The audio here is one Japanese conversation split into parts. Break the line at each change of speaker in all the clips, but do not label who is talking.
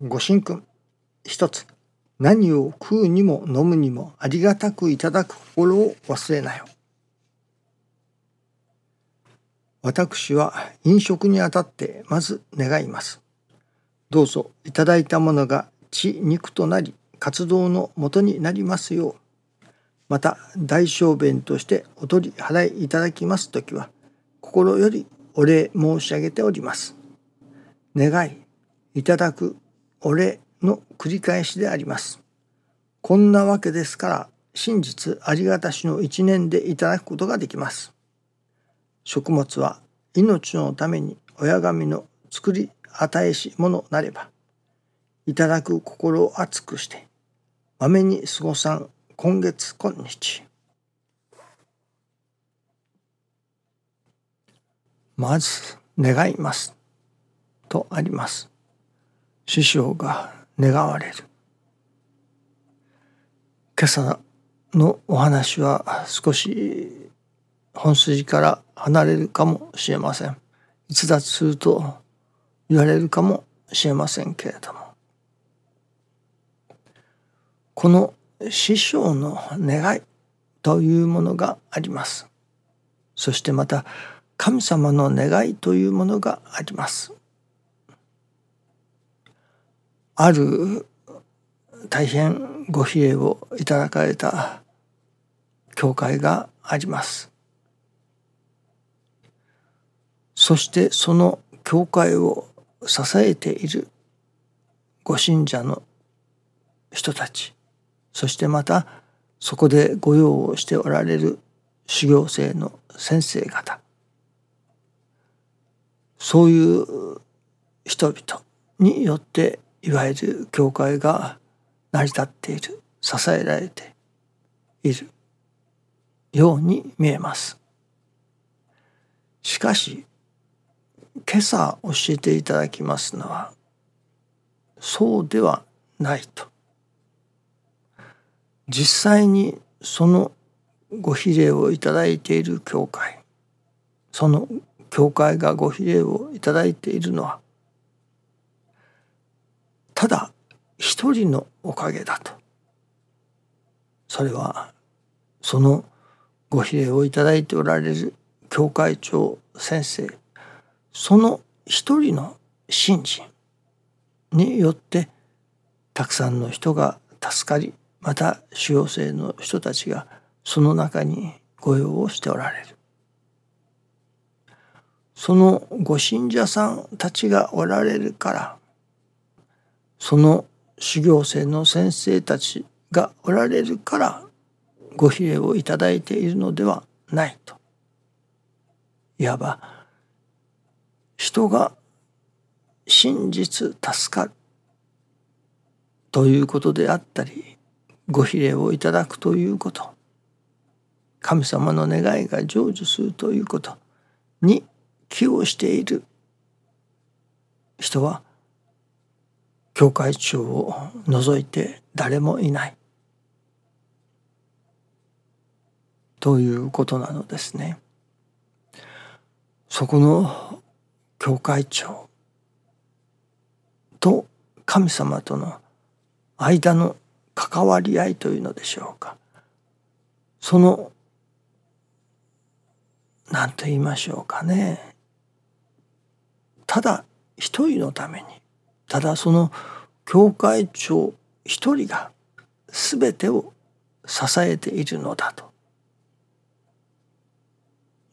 ご神君一つ何を食うにも飲むにもありがたくいただく心を忘れなよ。私は飲食にあたってまず願います。どうぞいただいたものが血肉となり活動のもとになりますよう。また大小便としてお取り払いいただきますときは心よりお礼申し上げております。願い、いただく、お礼の繰り返しであります。こんなわけですから真実ありがたしの一年でいただくことができます。食物は命のために親神の作り与えしものなればいただく心を熱くしてまめに過ごさん今月今日まず願いますとあります師匠が願われる。今朝のお話は少し本筋から離れるかもしれません。逸脱すると言われるかもしれませんけれども。この師匠の願いというものがあります。そしてまた神様の願いというものがあります。ある大変ご比例をいただかれた教会があります。そしてその教会を支えているご信者の人たちそしてまたそこで御用をしておられる修行生の先生方そういう人々によっていわゆる教会が成り立っている支えられているように見えます。しかし今朝教えていただきますのはそうではないと。実際にそのご比例をいただいている教会その教会がご比例をいただいているのはただ一人のおかげだと。それはそのご比例をいただいておられる教会長先生その一人の信心によってたくさんの人が助かりまた主要生の人たちがその中に御用をしておられる。そのご信者さんたちがおられるからその修行生の先生たちがおられるからご比例をいただいているのではないと。いわば人が真実助かるということであったりご比例をいただくということ。神様の願いが成就するということに寄与している人は教会長を除いて誰もいない。ということなのですね。そこの教会長と神様との間の関わり合いというのでしょうか。その何と言いましょうかね。ただ一人のために。ただその教会長一人が全てを支えているのだと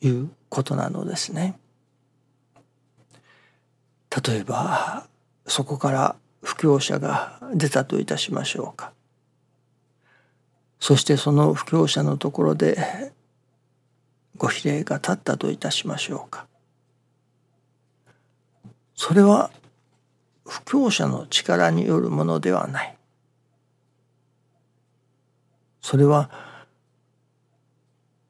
いうことなのですね。例えばそこから布教者が出たといたしましょうか。そしてその布教者のところでご比例が立ったといたしましょうか。それは布教者の力によるものではない。それは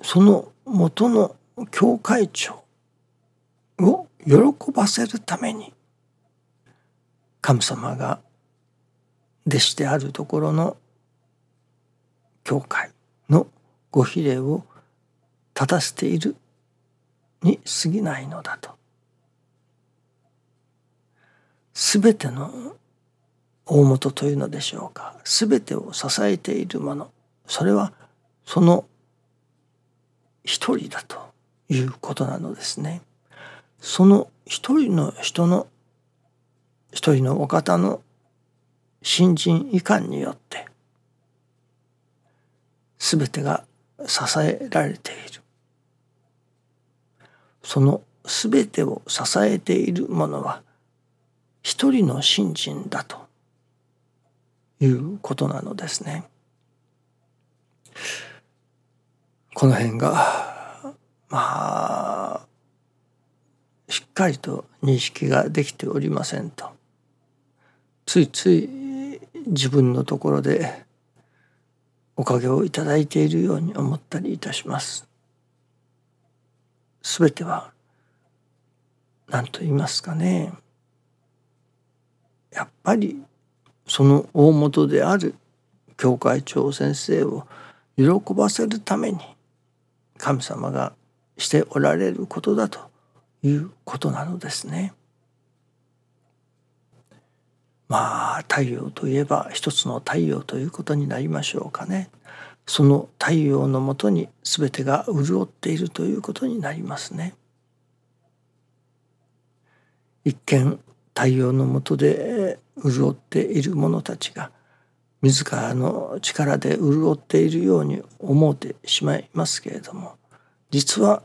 その元の教会長を喜ばせるために神様が弟子であるところの教会のご比例を立たせているに過ぎないのだと。全ての大元というのでしょうか。全てを支えているもの。それはその一人だということなのですね。その一人の人の一人のお方の新人遺憾によって全てが支えられている。その全てを支えているものは一人の信心だということなのですね。この辺がまあしっかりと認識ができておりませんとついつい自分のところでおかげをいただいているように思ったりいたします。すべては何と言いますかねやっぱりその大元である教会長先生を喜ばせるために神様がしておられることだということなのですね。まあ太陽といえば一つの太陽ということになりましょうかね。その太陽のもとに全てが潤っているということになりますね。一見太陽のもとで潤っている者たちが自らの力で潤っているように思うてしまいますけれども実は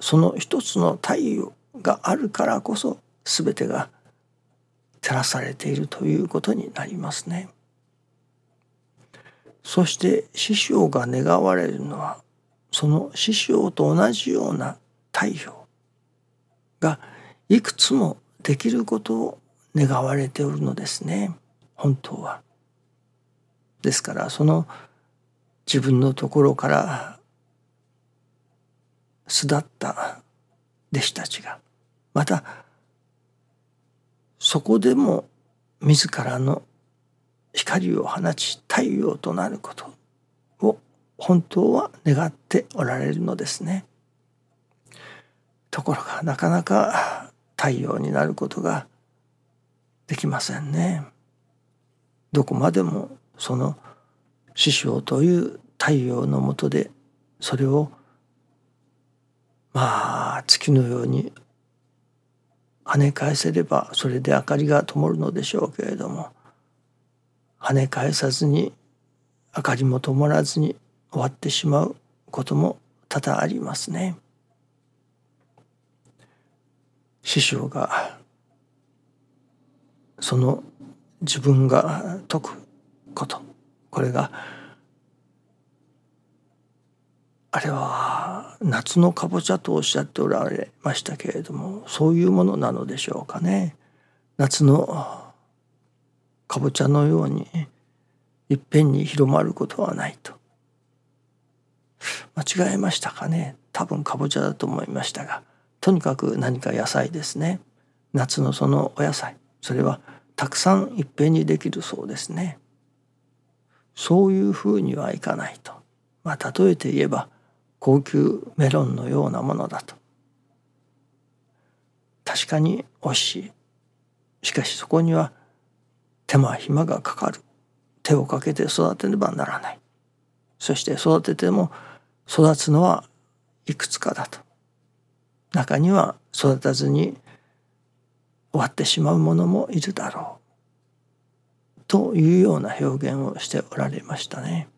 その一つの太陽があるからこそ全てが照らされているということになりますね。そして師匠が願われるのはその師匠と同じような太陽がいくつもできることを願われておるのですね本当は。ですからその自分のところから巣立った弟子たちがまたそこでも自らの光を放ち太陽となることを本当は願っておられるのですね。ところがなかなか太陽になることができませんね。どこまでもその師匠という太陽のもとでそれをまあ月のように跳ね返せればそれで明かりが灯るのでしょうけれども跳ね返さずに明かりも灯らずに終わってしまうことも多々ありますね。師匠がその自分が説くこと。これがあれは夏のかぼちゃとおっしゃっておられましたけれどもそういうものなのでしょうかね。夏のかぼちゃのようにいっぺんに広まることはないと。間違えましたかね。多分かぼちゃだと思いましたが。とにかく何か野菜ですね。夏のそのお野菜。それはたくさんいっぺんにできるそうですね。そういうふうにはいかないと。まあ例えて言えば高級メロンのようなものだと。確かにおいしい。しかしそこには手間暇がかかる。手をかけて育てねばならない。そして育てても育つのはいくつかだと。中には育たずに終わってしまうものもいるだろう。というような表現をしておられましたね。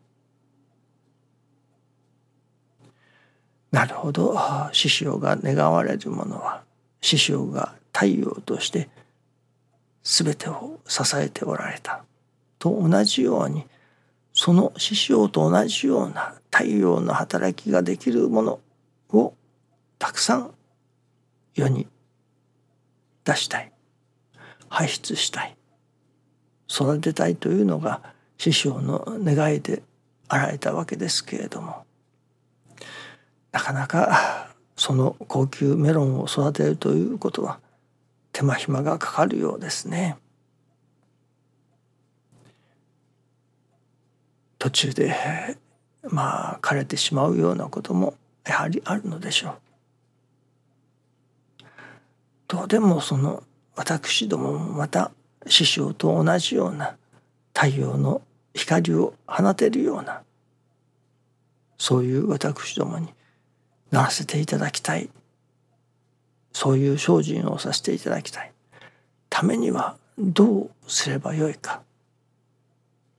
なるほど。師匠が願われるものは師匠が太陽として全てを支えておられた。と同じようにその師匠と同じような太陽の働きができるものをたくさん世に出したい排出したい育てたいというのが師匠の願いであられたわけですけれどもなかなかその高級メロンを育てるということは手間暇がかかるようですね。途中でまあ枯れてしまうようなこともやはりあるのでしょう。どうでもその私どももまた師匠と同じような太陽の光を放てるようなそういう私どもにならせていただきたい。そういう精進をさせていただきたい。ためにはどうすればよいか。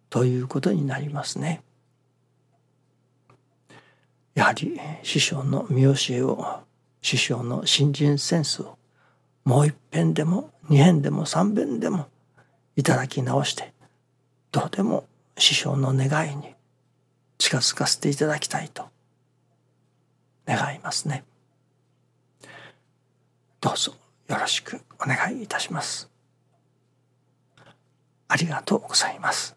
ということになりますね。やはり師匠の見教えを師匠の新人センスをもう一遍でも二遍でも三遍でもいただき直してどうでも師匠の願いに近づかせていただきたいと願いますね。どうぞよろしくお願いいたします。ありがとうございます。